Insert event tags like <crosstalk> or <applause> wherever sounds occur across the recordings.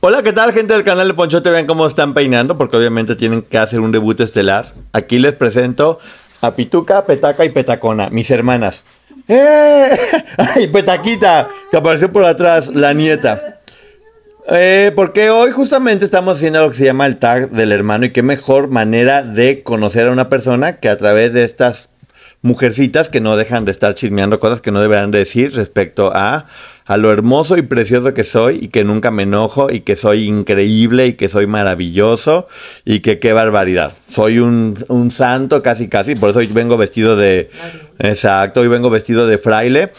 Hola, ¿qué tal gente del canal de Ponchote? Vean cómo están peinando, porque obviamente tienen que hacer un debut estelar. Aquí les presento a Pituca, Petaca y Petacona, mis hermanas. ¡Eh! <laughs> ¡Ay, Petaquita! Que apareció por atrás, la nieta. Eh, porque hoy justamente estamos haciendo lo que se llama el tag del hermano y qué mejor manera de conocer a una persona que a través de estas mujercitas que no dejan de estar chismeando cosas que no deberán decir respecto a, a lo hermoso y precioso que soy y que nunca me enojo y que soy increíble y que soy maravilloso y que qué barbaridad. Soy un, un santo casi casi, por eso hoy vengo vestido de... Exacto, hoy vengo vestido de fraile.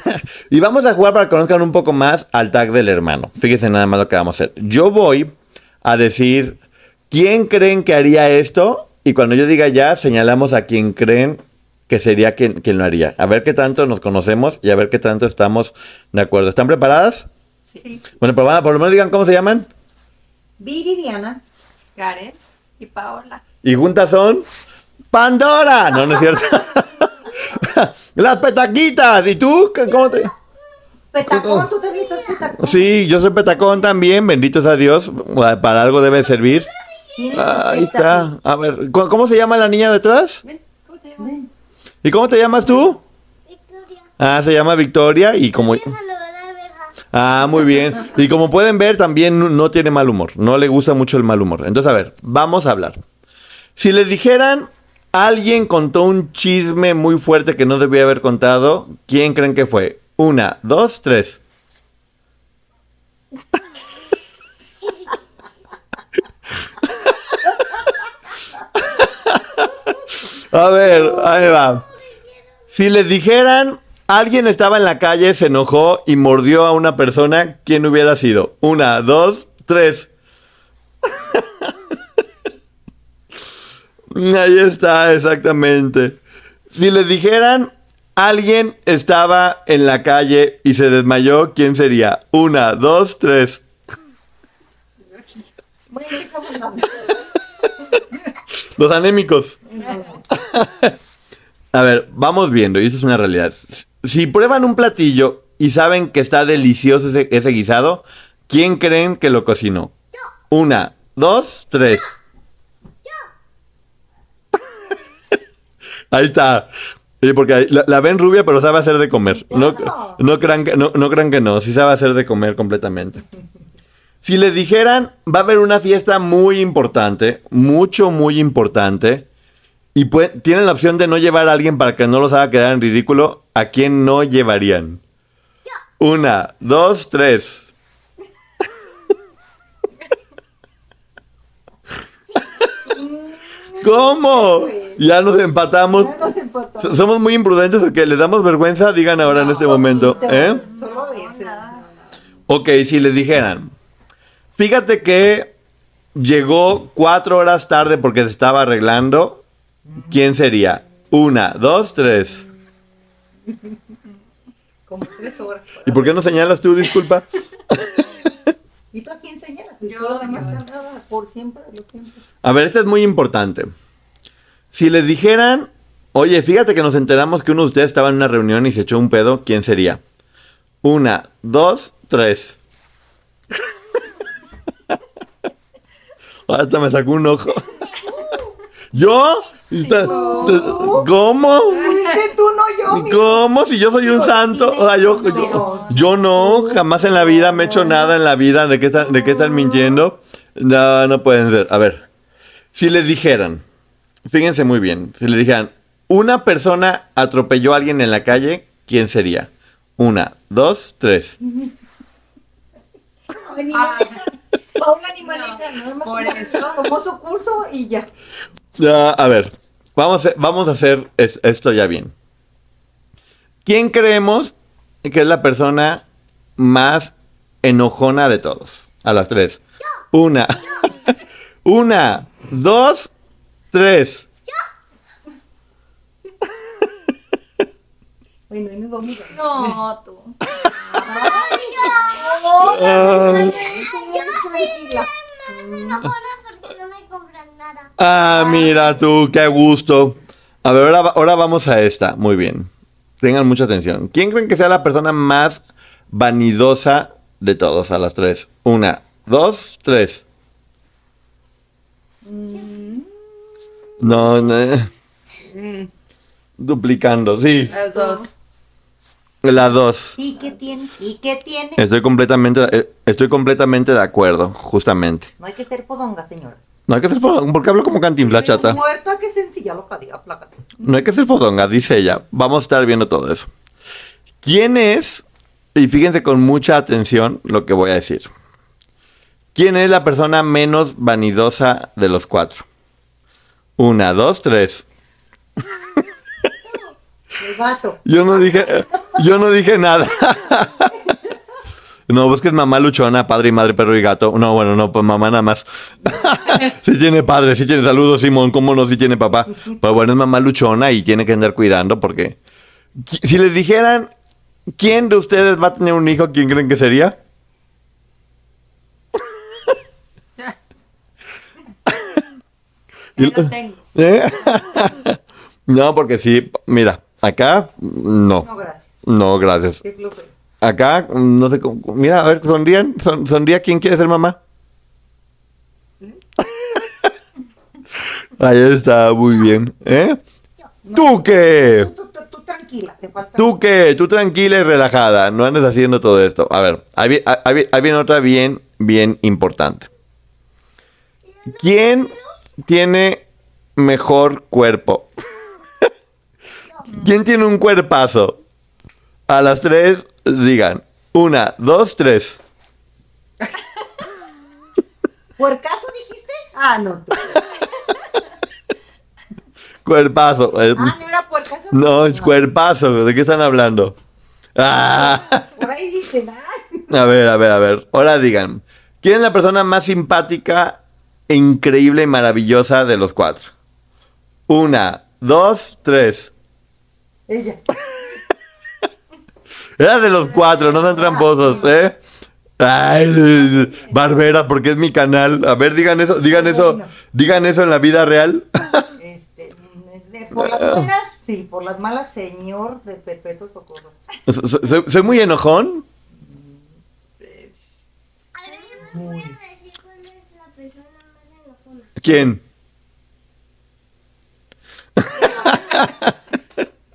<laughs> y vamos a jugar para que conozcan un poco más al tag del hermano. Fíjense nada más lo que vamos a hacer. Yo voy a decir, ¿quién creen que haría esto? Y cuando yo diga ya, señalamos a quien creen que sería quien, quien lo haría. A ver qué tanto nos conocemos y a ver qué tanto estamos de acuerdo. ¿Están preparadas? Sí. Bueno, pero a- por lo menos digan cómo se llaman. Viridiana. Karen y Paola. Y juntas son Pandora. No, no es cierto. <laughs> Las petaquitas. ¿Y tú? ¿Qué- ¿Cómo te...? Petacón, ¿tú te vistes petacón? Sí, yo soy petacón también. Bendito sea Dios. Para algo debe servir. Ahí está. A ver, ¿cómo se llama la niña detrás? ¿cómo te llamas? ¿Y cómo te llamas tú? Victoria. Ah, se llama Victoria y como... Ah, muy bien. Y como pueden ver, también no- no tiene mal humor. No le gusta mucho el mal humor. Entonces, a ver, vamos a hablar. Si les dijeran, alguien contó un chisme muy fuerte que no debía haber contado, ¿quién creen que fue? Una, dos, tres. <laughs> A ver, ahí va. Si les dijeran, alguien estaba en la calle, se enojó y mordió a una persona, ¿quién hubiera sido? Una, dos, tres. <laughs> Ahí está, exactamente. Si les dijeran, alguien estaba en la calle y se desmayó, ¿quién sería? Una, dos, tres. <laughs> Los anémicos. <laughs> A ver, vamos viendo, y esto es una realidad. Si prueban un platillo y saben que está delicioso ese, ese guisado, ¿quién creen que lo cocinó? Una, dos, tres. <laughs> Ahí está. Sí, porque la, la ven rubia, pero sabe hacer de comer. No, crean que, no, no crean que no, sí sabe hacer de comer completamente. Si les dijeran, va a haber una fiesta muy importante, mucho, muy importante, y tienen la opción de no llevar a alguien para que no los haga quedar en ridículo, ¿a quién no llevarían? Una, dos, tres. ¿Cómo? Ya nos empatamos. Ya nos empatamos. Somos muy imprudentes o que les damos vergüenza, digan ahora en este momento. ¿eh? Solo. Ok, si les dijeran, fíjate que llegó cuatro horas tarde porque se estaba arreglando, ¿quién sería? Una, dos, tres. Como tres horas. ¿Y por qué no señalas tú, disculpa? ¿Y tú a quién señalas? Yo, la más yo. tardada, por siempre, lo siempre. A ver, esto es muy importante. Si les dijeran, oye, fíjate que nos enteramos que uno de ustedes estaba en una reunión y se echó un pedo, ¿quién sería? Una, dos, tres. <laughs> Hasta me sacó un ojo. <laughs> ¿Yo? ¿Cómo? Tú, no yo. ¿Cómo? Si yo soy un santo. O sea, yo, yo, yo no, jamás en la vida me he hecho nada en la vida. ¿De qué están, de qué están mintiendo? No, no pueden ser. A ver, si les dijeran, fíjense muy bien, si les dijeran, una persona atropelló a alguien en la calle, ¿quién sería? Una, dos, tres. Ay, maneja, nada más por eso. Tomó su curso y ya. Ya, a ver, vamos a, vamos a hacer es- esto ya bien. ¿Quién creemos que es la persona más enojona de todos? A las tres. Una. <laughs> Una, dos, tres. <laughs> Bueno, nos vamos. No, tú. <laughs> Me enojona porque no me compran nada. Ah, mira tú, qué gusto. A ver, ahora, va- ahora vamos a esta. Muy bien. Tengan mucha atención. ¿Quién creen que sea la persona más vanidosa de todos? A las tres. Una, dos, tres. No, no. Duplicando, sí. Las dos. La dos. ¿Y qué tiene? ¿Y qué tiene? Estoy completamente, eh, estoy completamente de acuerdo, justamente. No hay que ser fodonga, señoras. No hay que ser fodonga, porque hablo como cantinflas, chata. Muerta, qué sencilla, loca, diga, plácate. No hay que ser fodonga, dice ella. Vamos a estar viendo todo eso. ¿Quién es? Y fíjense con mucha atención lo que voy a decir. ¿Quién es la persona menos vanidosa de los cuatro? Una, dos, tres. <laughs> El vato. Yo no dije, yo no dije nada. No, pues que es mamá luchona, padre y madre, perro y gato. No, bueno, no, pues mamá nada más. <laughs> sí tiene padre, sí tiene saludos, Simón, cómo no, sí tiene papá. Pues bueno, es mamá luchona y tiene que andar cuidando porque... Si les dijeran, ¿quién de ustedes va a tener un hijo? ¿Quién creen que sería? <laughs> Ya lo tengo. <laughs> ¿Eh? no, porque sí, mira, acá no. No, gracias. No, gracias. Acá, no sé cómo. Mira, a ver, sonrían. Son, sonría quién quiere ser mamá. <laughs> Ahí está, muy bien. ¿Eh? ¿Tú qué? Tú, tú- tú tranquila, te falta. ¿Tú qué? Tú tranquila y relajada. No andes haciendo todo esto. A ver, ahí, ahí viene otra bien, bien importante. ¿Quién tiene mejor cuerpo? ¿Quién tiene un cuerpazo? A las tres, digan. Una, dos, tres. <laughs> ¿Puercaso dijiste? Ah, no. tú. Cuerpazo. eh, Ah, no era puercaso. no, es cuerpazo. ¿De qué están hablando? Ah. Por ahí dicen, ay. A ver, a ver, a ver. Ahora digan. ¿Quién es la persona más simpática, e increíble y maravillosa de los cuatro? Una, dos, tres. Ella. <laughs> Era de los cuatro, no sean tramposos, ¿eh? Ay, Barbera, porque es mi canal. A ver, digan eso, digan eso, digan eso en la vida real. Este, de- por las buenas, sí, por las malas, señor de perpetuo socorro. ¿Soy, muy enojón? A ver, yo me voy a decir cuál es la persona más enojona. ¿Quién? <laughs>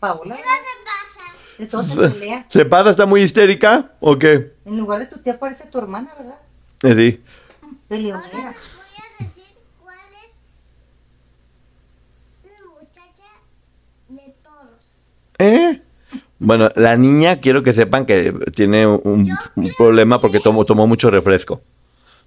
Paola, ¿Qué te pasa? entonces pelea. ¿Se pasa? ¿Está muy histérica? ¿O qué? En lugar de tu tía parece tu hermana, ¿verdad? Eh, sí. Ahora Peleonera. les voy a decir cuál es la muchacha de todos. ¿Eh? Bueno, la niña quiero que sepan que tiene un, un problema porque tomó, tomó mucho refresco.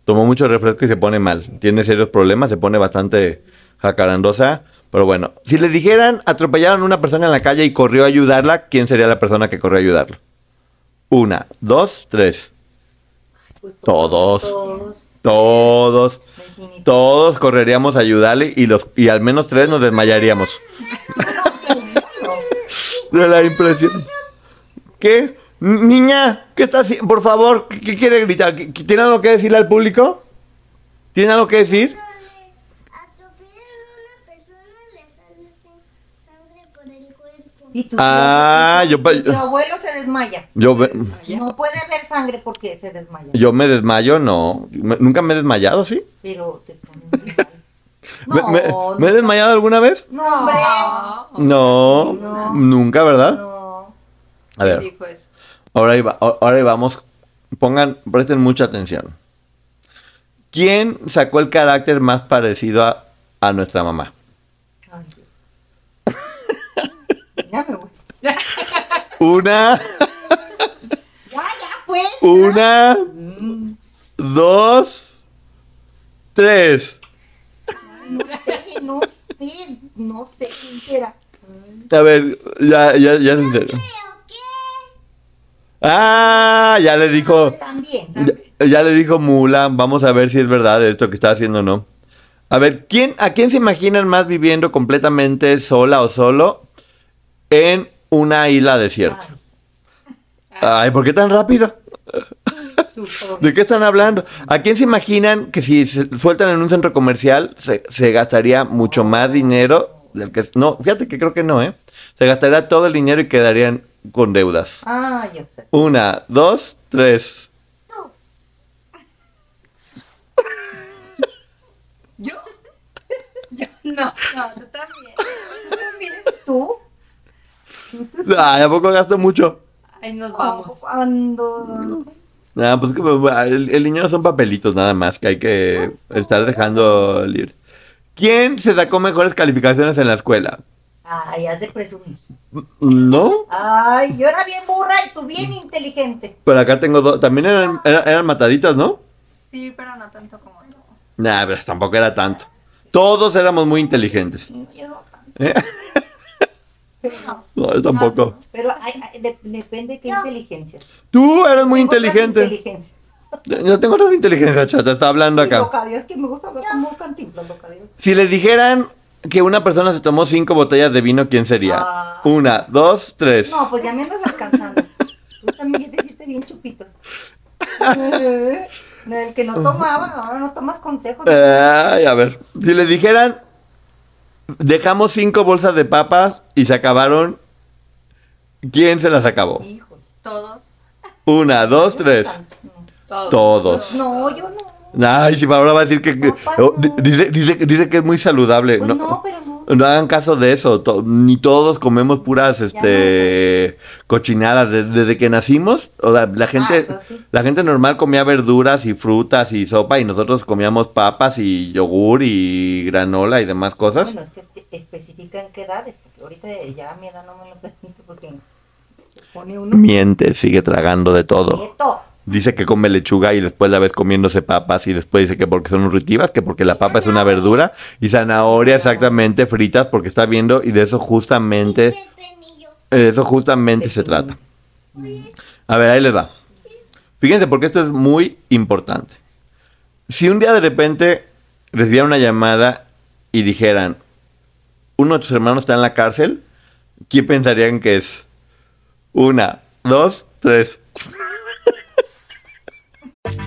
Tomó mucho refresco y se pone mal. Tiene serios problemas, se pone bastante jacarandosa. Pero bueno, si les dijeran atropellaron a una persona en la calle y corrió a ayudarla, ¿quién sería la persona que corrió a ayudarla? Una, dos, tres. Pues Todos. Todos. Todos. Todos correríamos a ayudarle y los y al menos tres nos desmayaríamos. <laughs> De la impresión. ¿Qué? Niña, ¿qué está haciendo? Por favor, ¿qué, qué quiere gritar? ¿Qué- qué- ¿Tiene algo que decirle al público? ¿Tiene algo que decir? Pero le atropellan a una persona, le sale sin- sangre por el cuerpo. Y <laughs> tu, Ah, tío- yo y tu abuelo se desmaya. Yo, ve- No puede haber sangre porque se desmaya. yo me desmayo, no. Me- Nunca me he desmayado, ¿sí? Pero te. <laughs> ¿Me, No, me- no. me he desmayado alguna vez? No, hombre. No, No. nunca, ¿verdad? No. A ver, dijo eso? ahora va- ahora vamos. Pongan, presten mucha atención. ¿Quién sacó el carácter más parecido a, a nuestra mamá? Ay, Dios. Ya me voy. Una, Ya, ya, pues. una, dos, tres. No sé, no sé, no sé quién será. A ver, ya, ya, ya es serio. Ah, ya le dijo. También. Ya, ya le dijo Mula, vamos a ver si es verdad esto que está haciendo o no. A ver, ¿quién, ¿a quién se imaginan más viviendo completamente sola o solo en una isla desierta? Ay, ¿por qué tan rápido? <laughs> ¿De qué están hablando? ¿A quién se imaginan que si se sueltan en un centro comercial se, se gastaría mucho más dinero del que... No, fíjate que creo que no, ¿eh? Se gastaría todo el dinero y quedarían con deudas. Ah, yo sé. Una, dos, tres. <laughs> ¿Yo? <laughs> Yo no, no, tú también. Tú también. ¿Tú? <laughs> Ay, ¿a poco gasto mucho? Nos vamos. Cuando... Ah, pues pues, el, el dinero son papelitos nada más que hay que estar dejando libre. ¿Quién se sacó mejores calificaciones en la escuela? Ay, hace presumir. ¿No? Ay, yo era bien burra y tú bien inteligente. Pero acá tengo dos. También eran, eran, eran mataditas, ¿no? Sí, pero no tanto como tú. Nah, pero tampoco era tanto. Todos éramos muy inteligentes. Yo no tanto. ¿Eh? <laughs> No. <laughs> No, yo tampoco. Pero hay- hay- de- depende de qué inteligencia. Tú eres muy inteligente. inteligencias. Yo tengo nada de inteligencia, chata. Está hablando Sí, acá. loca Dios, que me gusta hablar como cantinflas, loca Dios. Si les dijeran que una persona se tomó cinco botellas de vino, ¿quién sería? Ah. Una, dos, tres. No, pues ya me andas alcanzando. Tú también ya te hiciste bien chupitos. <laughs> Eh, El que no tomaba, ahora no tomas consejos. Ay, a ver. Si les dijeran, dejamos cinco bolsas de papas y se acabaron, ¿quién se las acabó? Hijo. Todos. Una, dos, tres. Todos. Todos. No, yo no. Ay, si ahora va a decir que... oh, no. dice, dice, dice que es muy saludable. Pues no, no, pero no. No hagan caso de eso. to- ni todos comemos puras este cochinadas. Des- Desde, que nacimos, o sea, la gente, Ah, sí. la gente normal comía verduras y frutas y sopa y nosotros comíamos papas y yogur y granola y demás cosas. Bueno, es que espe- especifican qué edades, porque ahorita ya mi edad no me lo permite porque pone uno Miente, sigue tragando de todo. quieto. Dice que come lechuga y después la ves comiéndose papas y después dice que porque son nutritivas, que porque la papa es una verdura y zanahoria exactamente fritas porque está viendo y de eso justamente, de eso justamente se trata. A ver, ahí les va. Fíjense porque esto es muy importante. Si un día de repente recibieran una llamada y dijeran, uno de tus hermanos está en la cárcel, ¿quién pensarían que es? Una, dos, tres.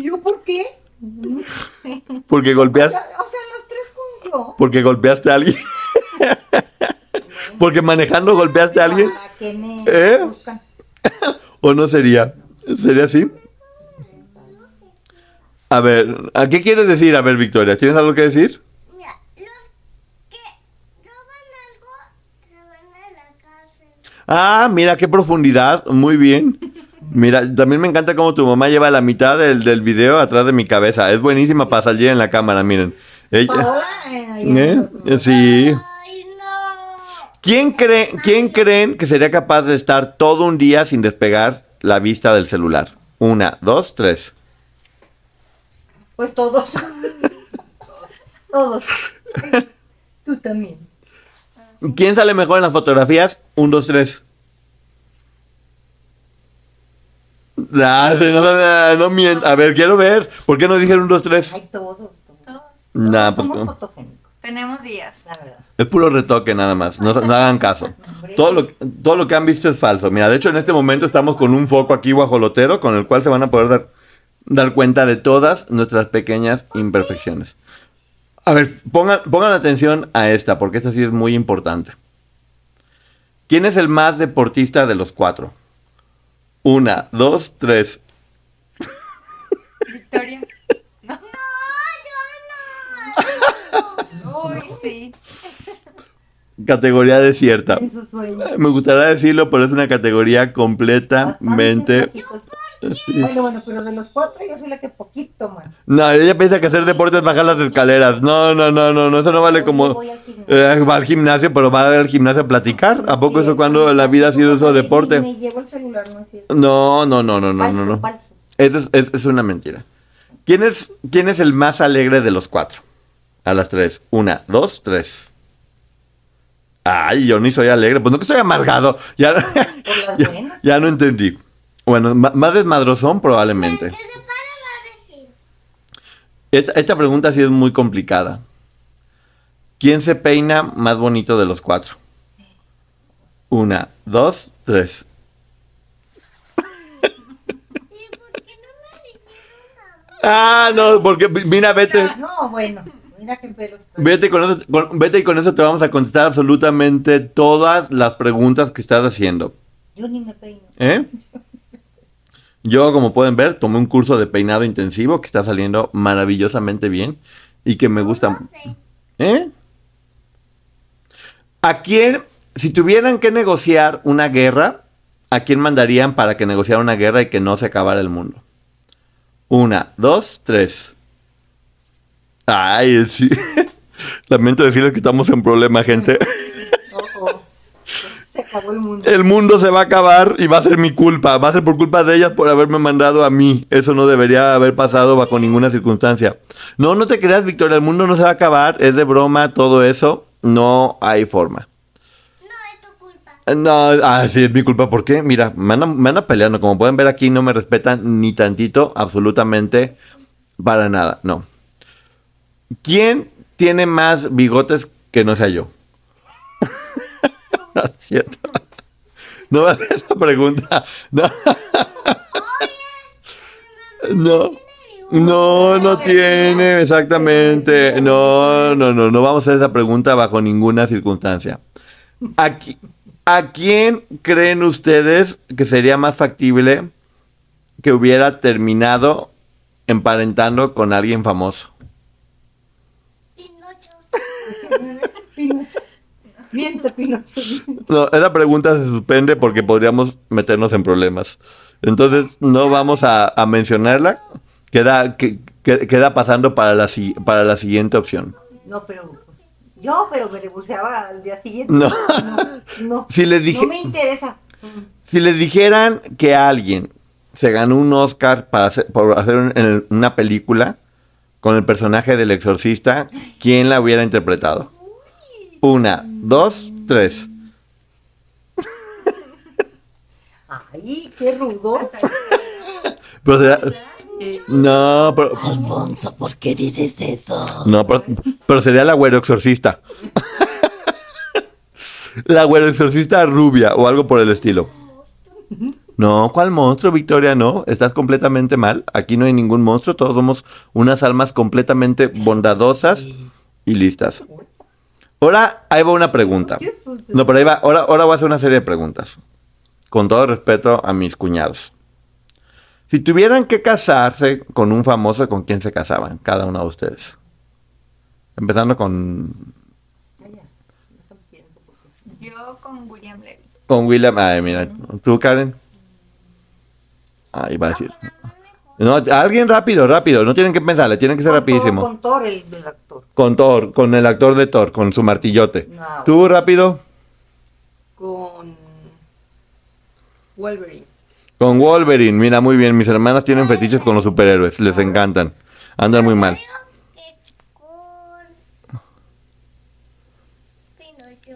¿Y yo por qué? Porque O golpeas, sea, o sea, los tres juntos. porque golpeaste a alguien. <laughs> porque manejando golpeaste a alguien. ¿Para qué me ¿Eh? buscan? <laughs> ¿O no sería? ¿Sería así? A ver, ¿a qué quieres decir? A ver, Victoria, ¿tienes algo que decir? Mira, los que roban algo se van a la cárcel. Ah, mira qué profundidad, muy bien. Mira, también me encanta cómo tu mamá lleva la mitad del, del video atrás de mi cabeza. Es buenísima para salir en la cámara, miren. Ella, eh. Sí. Ay, no. ¿Quién, cree, ¿Quién creen que sería capaz de estar todo un día sin despegar la vista del celular? Una, dos, tres. Pues todos. <laughs> todos. <laughs> Tú también. ¿Quién sale mejor en las fotografías? Un, dos, tres. Ah, no, no, no, no mient- A ver, quiero ver. ¿Por qué no dijeron un, dos, tres? Ay, todos, todos. Nah, pues, somos no. fotogénicos, Tenemos días. la verdad. es puro retoque nada más. No, no hagan caso. <laughs> Todo lo, todo lo que han visto es falso. Mira, de hecho en este momento estamos con un foco aquí guajolotero con el cual se van a poder dar, dar cuenta de todas nuestras pequeñas imperfecciones. A ver, pongan, pongan atención a esta, porque esta sí es muy importante. ¿Quién es el más deportista de los cuatro? Una, dos, tres. Victoria. <laughs> No, yo Uy, sí. Categoría desierta. En su sueño. Me gustaría decirlo, pero es una categoría completamente... Bastante. Sí. Bueno, bueno, pero de los cuatro yo soy la que poquito más. No, ella piensa que hacer deporte es bajar las escaleras. No, no, no, no, no, eso no vale como... voy al gimnasio. Eh, va al gimnasio, pero va al gimnasio a platicar. ¿A poco eso cuando la vida ha sido eso deporte? Me llevo el celular, no es cierto. No, no, no, no, no, falso, no, no. falso. Eso es, es- es una mentira. ¿Quién es, ¿Quién es el más alegre de los cuatro? A las tres. Una, dos, tres. Ay, yo ni soy alegre. Pues no que estoy amargado. Ya, las <laughs> ya, buenas. ya no entendí. Bueno, más desmadrozón probablemente. Esta, esta pregunta sí es muy complicada. ¿Quién se peina más bonito de los cuatro? Una, dos, tres. <laughs> ¿Y por qué no me dijeron nada? Ah, no, porque mira, vete. No, bueno, mira qué pelo estoy. Vete con, eso, con- vete y con eso te vamos a contestar absolutamente todas las preguntas que estás haciendo. Yo ni me peino. ¿Eh? <laughs> Yo, como pueden ver, tomé un curso de peinado intensivo que está saliendo maravillosamente bien y que me gusta. No sé. ¿Eh? ¿A quién, si tuvieran que negociar una guerra, a quién mandarían para que negociara una guerra y que no se acabara el mundo? Una, dos, tres. Ay, sí. <laughs> Lamento decirles que estamos en problema, gente. <laughs> Acabó el mundo. El mundo se va a acabar y va a ser mi culpa. Va a ser por culpa de ellas por haberme mandado a mí. Eso no debería haber pasado bajo ninguna circunstancia. No, no te creas, Victoria. El mundo no se va a acabar. Es de broma todo eso. No hay forma. No es tu culpa. No, ah, sí, es mi culpa. ¿Por qué? Mira, me andan, me andan peleando. Como pueden ver aquí, no me respetan ni tantito, absolutamente para nada. No. ¿Quién tiene más bigotes que no sea yo? <laughs> <laughs> cierto. No me hagas esa pregunta. No. No. No, no tiene, exactamente. No, no, no, no vamos a hacer esa pregunta bajo ninguna circunstancia. ¿A, qui- a quién creen ustedes que sería más factible que hubiera terminado emparentando con alguien famoso? Pinocho. <laughs> <laughs> Pinocho. Miente, Pinocho. No, esa pregunta se suspende porque podríamos meternos en problemas. Entonces no vamos a, a mencionarla. Queda, que- que- queda pasando para la, si- para la siguiente opción. No, pero pues, yo, pero me divorciaba al día siguiente. No. no. no. Si les dije- No me interesa. Si les dijeran que alguien se ganó un Oscar para hacer, por hacer un- en una película con el personaje del exorcista, ¿quién la hubiera interpretado? Una, dos, tres. Ay, qué rudo. Pero será- no, pero, Alfonso, ¿por qué dices eso? no, pero, pero sería la güero exorcista. la güero exorcista rubia o algo por el estilo. No, ¿cuál monstruo, Victoria? No, estás completamente mal. Aquí no hay ningún monstruo, todos somos unas almas completamente bondadosas y listas. Ahora, ahí va una pregunta. No, pero ahí va, ahora, ahora voy a hacer una serie de preguntas. Con todo respeto a mis cuñados. Si tuvieran que casarse con un famoso, ¿con quién se casaban? Cada uno de ustedes. Empezando con, Yo con William Levy. con William. Ay, mira. ¿Tú, Karen? Ahí va a decir. No, alguien rápido, rápido. No tienen que pensarle, tienen que ser Con rapidísimo. Thor, Con Thor, el, el actor. Con Thor, con el actor de Thor, con su martillote. No. ¿Tú rápido? Con Wolverine. Con Wolverine. Mira, muy bien. Mis hermanas tienen fetiches con los superhéroes. Les encantan. Andan muy mal.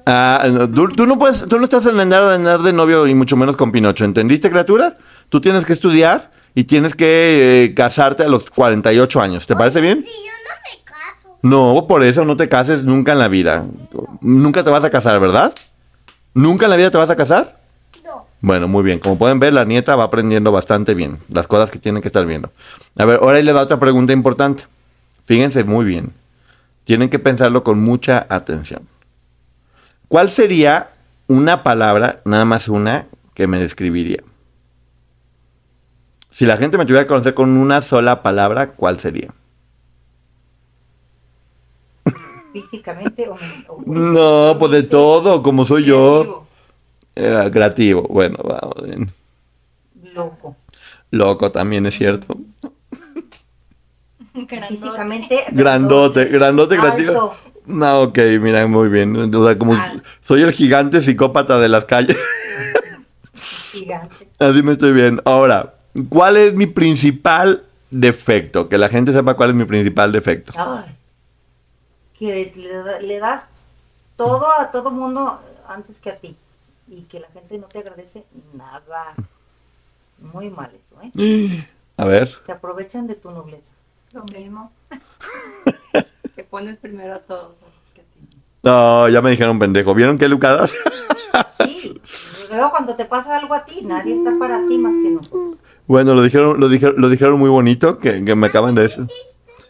Ah, no, tú, tú no puedes, tú no estás en andar andar de novio y mucho menos con Pinocho. ¿Entendiste, criatura? Tú tienes que estudiar y tienes que eh, casarte a los 48 años. ¿Te parece bien? Si yo no me caso. No, por eso no te cases nunca en la vida. Nunca te vas a casar, ¿verdad? ¿Nunca en la vida te vas a casar? No. Bueno, muy bien. Como pueden ver, la nieta va aprendiendo bastante bien las cosas que tienen que estar viendo. A ver, ahora le da otra pregunta importante. Fíjense muy bien. Tienen que pensarlo con mucha atención. ¿Cuál sería una palabra, nada más una, que me describiría? Si la gente me tuviera que conocer con una sola palabra, ¿cuál sería? Físicamente o, o- <laughs> No, pues de todo, como soy yo. Creativo. Eh, creativo. Bueno, vamos bien. loco. Loco también es cierto. <laughs> Grandote. Físicamente. Grandote, grandote creativo. Alto. No, ok, mira, muy bien. O sea, como soy el gigante psicópata de las calles. Gigante. <laughs> Así me estoy bien. Ahora, ¿cuál es mi principal defecto? Que la gente sepa cuál es mi principal defecto. Ay, que le, da- le das todo a todo mundo antes que a ti. Y que la gente no te agradece nada. Muy mal eso, ¿eh? <gasps> A ver. Se aprovechan de tu nobleza. Lo mismo. <laughs> que pones primero a todos antes que a ti. No, ya me dijeron pendejo. ¿Vieron qué lucadas? Sí. Luego cuando te pasa algo a ti, nadie está para ti más que nosotros. Bueno, lo dijeron, lo dijeron, lo dijeron muy bonito, que, que me acaban de decir.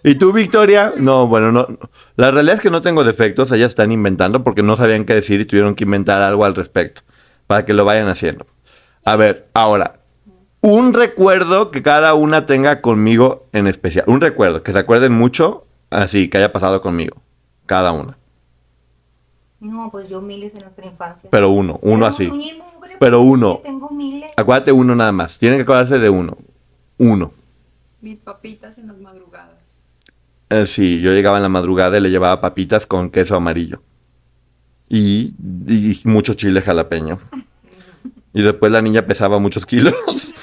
¿Y tú, Victoria? No, bueno, no. La realidad es que no tengo defectos, ellas están inventando porque no sabían qué decir y tuvieron que inventar algo al respecto para que lo vayan haciendo. A ver, ahora, un recuerdo que cada una tenga conmigo en especial. Un recuerdo, que se acuerden mucho, así, que haya pasado conmigo. Cada una. No, pues yo miles en nuestra infancia. Pero uno, uno así. Pero uno. Tengo miles. Acuérdate uno nada más. Tienen que acordarse de uno. Uno. Mis papitas en las madrugadas. Eh, sí, yo llegaba en la madrugada y le llevaba papitas con queso amarillo. Y, y mucho chile jalapeño. Y después la niña pesaba muchos kilos.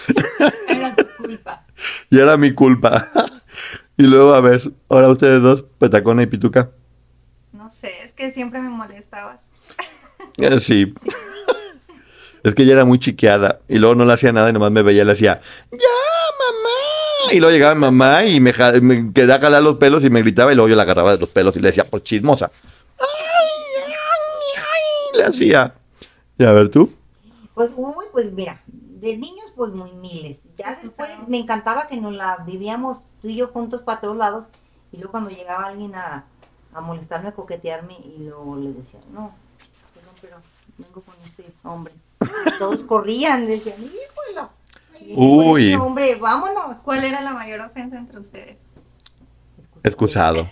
<laughs> Era tu culpa. y era mi culpa. y luego, a ver, ahora ustedes dos, Petacona y Pituca. No sé, es que siempre me molestabas. Eh, sí. Es que ella era muy chiqueada. Y luego no le hacía nada y nomás me veía y le hacía, ¡Ya, mamá! Y luego llegaba mi mamá y me, me quería jalar los pelos y me gritaba y luego yo la agarraba de los pelos y le decía, por chismosa. ¡Ay, ay, ay! Le hacía. Y a ver tú. Pues, uy, pues mira, de niños, pues muy miles. Ya después me encantaba que nos la vivíamos tú y yo juntos para todos lados. Y luego cuando llegaba alguien a, a molestarme, a coquetearme, y luego le decía, no, perdón, pero vengo con este hombre. <laughs> Todos corrían, decían, híjole. Uy. Este hombre, vámonos. ¿Cuál era la mayor ofensa entre ustedes? Excusado.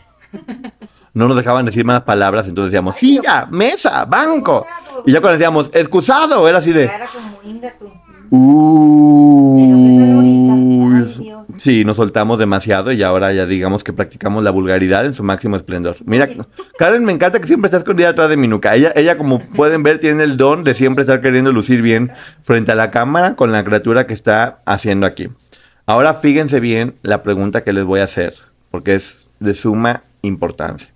No nos dejaban decir más palabras, entonces decíamos, silla, mesa, banco. Y ya cuando decíamos, excusado, era así de... Era como. Sí, nos soltamos demasiado y ahora ya digamos que practicamos la vulgaridad en su máximo esplendor. Mira, Karen me encanta que siempre está escondida atrás de mi nuca. Ella, ella, como pueden ver, tiene el don de siempre estar queriendo lucir bien frente a la cámara con la criatura que está haciendo aquí. Ahora fíjense bien la pregunta que les voy a hacer, porque es de suma importancia.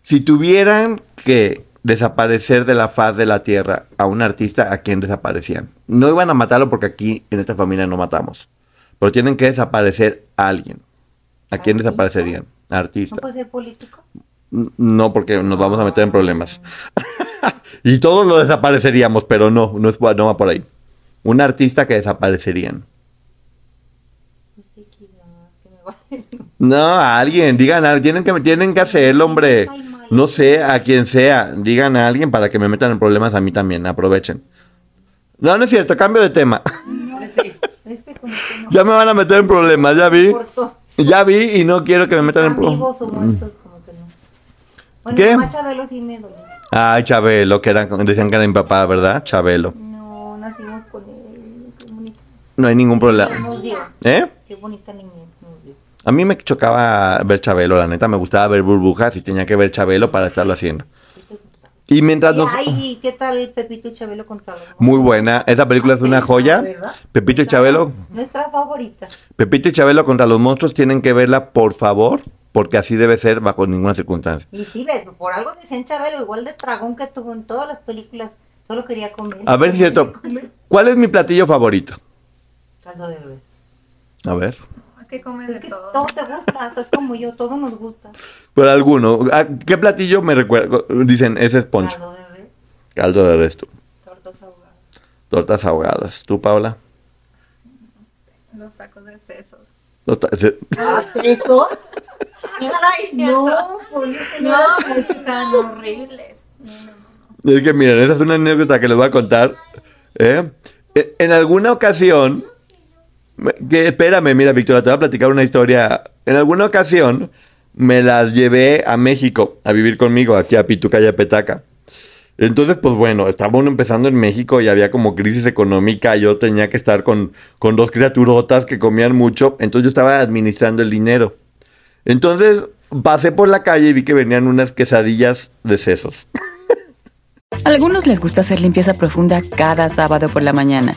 Si tuvieran que desaparecer de la faz de la tierra a un artista, ¿a quién desaparecían? No iban a matarlo porque aquí en esta familia no matamos. Pero tienen que desaparecer a alguien. ¿A quién ¿Artista? desaparecerían? ¿No Artista. puede ser político? No, porque nos vamos a meter en problemas. <laughs> y todos lo desapareceríamos, pero no, no, es, no va por ahí. Un artista que desaparecerían. No, a alguien, digan a tienen que, tienen que hacerlo, hombre. No sé a quién sea, digan a alguien para que me metan en problemas a mí también, aprovechen. No, no es cierto, cambio de tema. <laughs> no. ya me van a meter en problemas, ya vi. Ya vi y no quiero que me metan en ¿Están problemas. vivos o muertos? Como que no. Bueno, ¿Qué? mamá Chabelo sí me dolió. Ay, Chabelo, que eran, decían que era mi papá, ¿verdad? Chabelo. No, nacimos con él. No hay ningún problema. ¿Eh? Qué bonita niñez nos dio. A mí me chocaba ver Chabelo, la neta. Me gustaba ver burbujas y tenía que ver Chabelo para estarlo haciendo. Y mientras nos... ay, ¿qué tal Pepito y Chabelo contra los monstruos? Muy buena. Esa película es una joya. ¿Verdad? Pepito y Chabelo. Nuestra favorita. Pepito y Chabelo contra los monstruos tienen que verla, por favor, porque así debe ser bajo ninguna circunstancia. Y sí, ves, por algo dicen Chabelo, igual de tragón que tuvo en todas las películas. Solo quería comer. A ver cierto. Comer. ¿Cuál es mi platillo favorito? Caldo de res. A ver. Que comes Es de que todo. todo te gusta, es como yo, todo nos gusta. Pero alguno. ¿A ¿Qué platillo me recuerda? Dicen, ese es poncho. Caldo de res. Caldo de res, tú. Tortas ahogadas. Tortas ahogadas. ¿Tú, Paula? Los tacos de sesos. Torta- se- ¿Ah, ¿Esos? Ay, <laughs> No, pues No, que están horribles. No, no, no. Es que miren, esa es una anécdota que les voy a contar. ¿eh? E- En alguna ocasión, que espérame, mira, Victoria, te voy a platicar una historia. En alguna ocasión me las llevé a México a vivir conmigo, aquí a Pituca y a Petaca. Entonces, pues bueno, estaba empezando en México y había como crisis económica. Yo tenía que estar con, con dos criaturotas que comían mucho. Entonces yo estaba administrando el dinero. Entonces pasé por la calle y vi que venían unas quesadillas de sesos. A <laughs> algunos les gusta hacer limpieza profunda cada sábado por la mañana.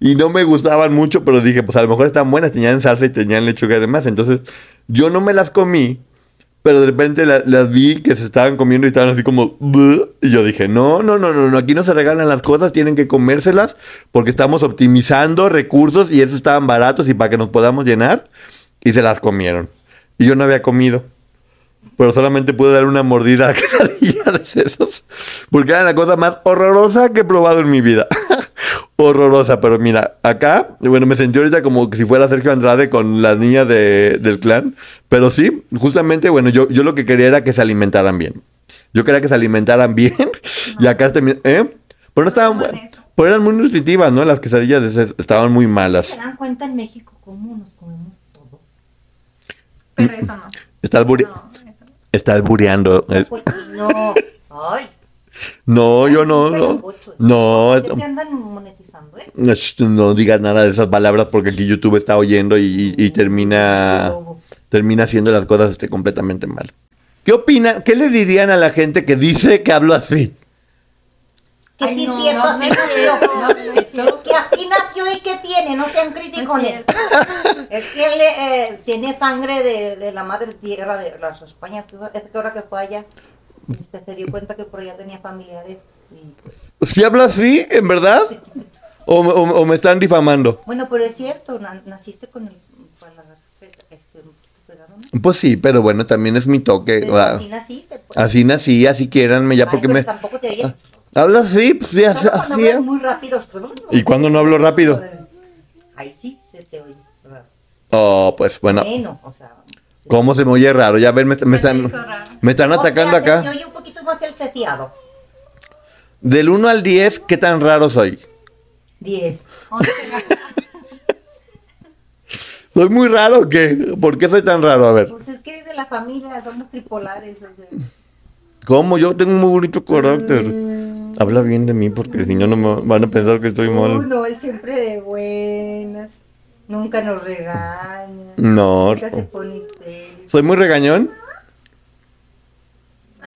Y no me gustaban mucho, pero dije, pues a lo mejor están buenas, tenían salsa y tenían lechuga y demás. Entonces, yo no me las comí, pero de repente la- las vi que se estaban comiendo y estaban así como... Y yo dije, no, no, no, no, no, aquí no se regalan las cosas, tienen que comérselas porque estamos optimizando recursos y esos estaban baratos y para que nos podamos llenar. Y se las comieron. Y yo no había comido. Pero solamente pude dar una mordida <laughs> a quesadilla de sesos. Porque era la cosa más horrorosa que he probado en mi vida. <laughs> horrorosa. Pero mira, acá, bueno, me sentí ahorita como que si fuera Sergio Andrade con las niñas de- del clan. Pero sí, justamente, bueno, yo, yo lo que quería era que se alimentaran bien. Yo quería que se alimentaran <laughs> bien. y acá terminé, ¿eh? Pero no estaban No. Pero eran muy nutritivas, ¿no? Las quesadillas de estaban muy malas. ¿Se dan cuenta en México cómo nos comemos todo? Pero eso no. Está, albure- No, eso no. está albureando. eh. No. <laughs> Ay. No, yo no, no. No, ¿Qué te andan monetizando? No, digas nada de esas palabras porque aquí YouTube está oyendo y, y- termina, termina haciendo las cosas este, completamente mal. ¿Qué opinan? ¿Qué le dirían a la gente que dice que hablo así? Que Ay, sí no, es cierto, no, así no no. Que así nació y que tiene, no sean criticones. Es que él eh, tiene sangre de, de la madre tierra de las España. Es que ahora que fue allá, este, se dio cuenta que por allá tenía familiares. Y, ¿Sí hablo así, en verdad? ¿O, me- o- o me están difamando? bueno, pero es cierto, na- naciste con el paladar pe- este. Pues sí, pero bueno, también es mi toque. Pero así naciste. Pues. Así nací, así quieranme ya Ay, porque pero me... tampoco te oyes. ¿Hablas así? Pues sí, así. Cuando hablas muy rápido. ¿Y cuándo no hablo rápido? Ahí sí se te oye raro. Oh, pues bueno. Bueno, o sea. sí. ¿Cómo se me oye raro? Ya ven, me, me están, me están O sea, atacando se acá. te oye un poquito más el seteado. Del 1 al 10, ¿qué tan raro soy? 10. <laughs> ¿Soy muy raro o qué? ¿Por qué soy tan raro? A ver. Pues es que eres de la familia, somos tripolares. O sea. ¿Cómo? Yo tengo un muy bonito carácter. Habla bien de mí porque si no, no me van a pensar que estoy mal. no, él siempre de buenas. Nunca nos regaña. No. Nunca se pone histérico. ¿Soy muy regañón?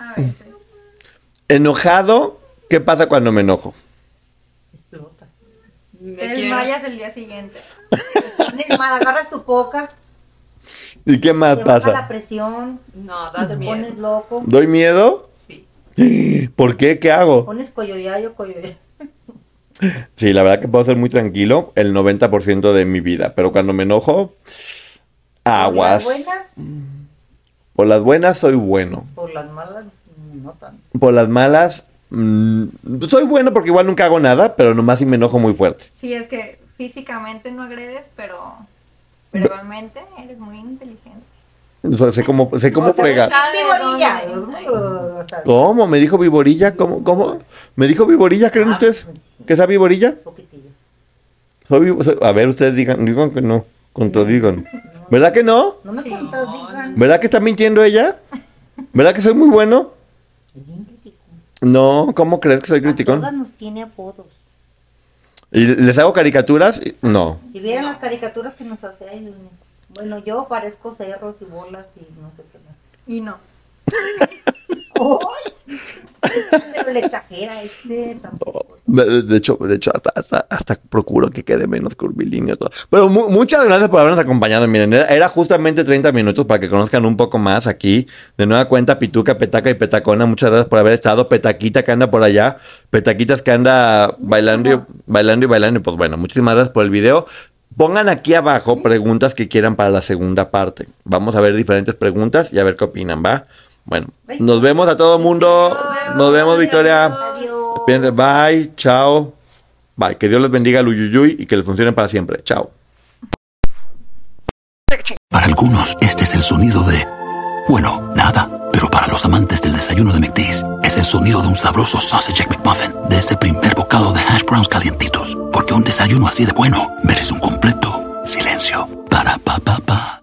A veces. ¿Enojado? ¿Qué pasa cuando me enojo? Explotas. Te desmayas el día siguiente. Mal, agarras tu coca, ¿Y qué más te baja la pasa? presión, No, te pones loco, ¿Doy miedo? Sí. <gasps> ¿Por qué? ¿Qué hago? pones coyoyayo, coyoyayo. Sí, la verdad que puedo ser muy tranquilo el 90% de mi vida, pero cuando me enojo, aguas. Buenas, Por las buenas soy bueno. por las malas, no tanto. Por las malas, mm, soy bueno porque igual nunca hago nada, pero nomás si me enojo muy fuerte. Sí, es que físicamente no agredes, pero realmente eres muy inteligente. O sea, sé cómo, sé cómo sea, fregar. sea, ¿Cómo? ¿Me dijo viborilla? ¿Cómo? ¿Cómo? ¿Me dijo viborilla? ¿Creen Ah, ustedes? pues sí. ¿Que esa viborilla? poquitillo. Soy vivo- soy- a ver, ustedes digan, digan que no. Contradigan. <laughs> ¿Verdad que no? No me contradigan. ¿Verdad que está mintiendo ella? ¿Verdad que soy muy bueno? Es bien crítico. No, ¿cómo crees que soy A criticón? todas nos tiene apodos. ¿Y les hago caricaturas? No. Si vieran las caricaturas que nos hace, ay. Bueno, yo parezco cerros y bolas y no sé qué más. Y no. Le exagera este tampoco. De de hecho, de hecho hasta, hasta, hasta procuro que quede menos curvilíneo todo. Pero mu- muchas gracias por habernos acompañado. Miren, era, era justamente 30 minutos para que conozcan un poco más aquí. De nueva cuenta, Pituca, Petaca y Petacona. Muchas gracias por haber estado. Petaquita que anda por allá. Petaquitas que anda bailando y, bailando y bailando. Y pues bueno, muchísimas gracias por el video. Pongan aquí abajo preguntas que quieran para la segunda parte. Vamos a ver diferentes preguntas y a ver qué opinan, ¿va? Bueno, nos vemos a todo mundo. Nos vemos, Victoria. Adiós. Bye, chao. Bye. Que Dios les bendiga al Uyuyuy y que les funcione para siempre. Chao. Para algunos, este es el sonido de, bueno, nada. Pero para los amantes del desayuno de McDee's, es el sonido de un sabroso sausage McMuffin, de ese primer bocado de hash browns calientitos. Porque un desayuno así de bueno merece un completo silencio. Para pa pa pa.